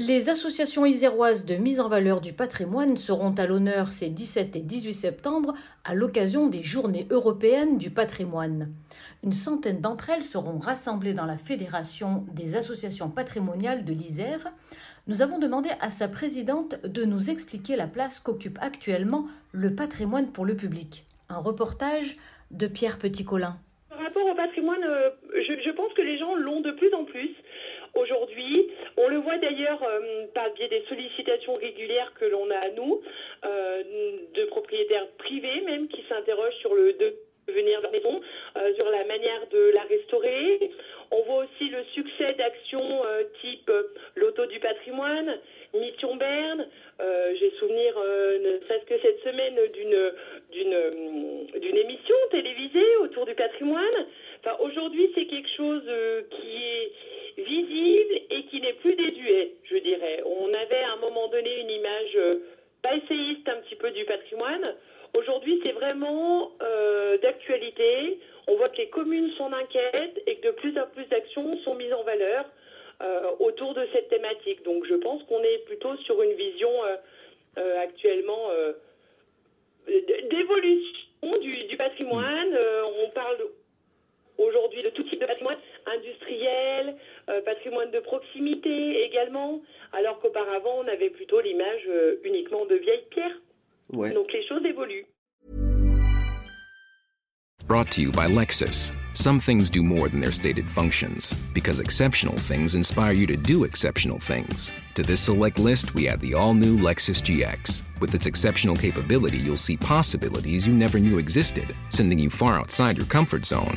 Les associations iséroises de mise en valeur du patrimoine seront à l'honneur ces 17 et 18 septembre à l'occasion des Journées européennes du patrimoine. Une centaine d'entre elles seront rassemblées dans la Fédération des associations patrimoniales de l'Isère. Nous avons demandé à sa présidente de nous expliquer la place qu'occupe actuellement le patrimoine pour le public. Un reportage de Pierre Petit-Colin. Par rapport au patrimoine, euh, je, pense que les gens l'ont de plus en plus. D'ailleurs euh, par biais des sollicitations régulières que l'on a à nous, euh, de propriétaires privés même qui s'interrogent sur le devenir de la maison, euh, sur la manière de la restaurer. On voit aussi le succès d'actions type l'auto du patrimoine, Mission Berne. J'ai souvenir, ne serait-ce que cette semaine, d'une émission télévisée autour du patrimoine. Enfin, aujourd'hui, c'est quelque chose qui est visible et qui n'est plus désuet, je dirais. On avait à un moment donné une image euh, passéiste un petit peu du patrimoine. Aujourd'hui, c'est vraiment euh, d'actualité. On voit que les communes s'en inquiètent et que de plus en plus d'actions sont mises en valeur euh, autour de cette thématique. Donc, je pense qu'on est plutôt sur une vision actuellement d'évolution du, patrimoine. on parle aujourd'hui de tout type de patrimoine industriel, patrimoine de proximité également, alors qu'auparavant on avait plutôt l'image euh, uniquement de vieilles pierres. Ouais. Donc les choses évoluent. Brought to you by Lexus. Some things do more than their stated functions, because exceptional things inspire you to do exceptional things. To this select list, we add the all new Lexus GX. With its exceptional capability, you'll see possibilities you never knew existed, sending you far outside your comfort zone.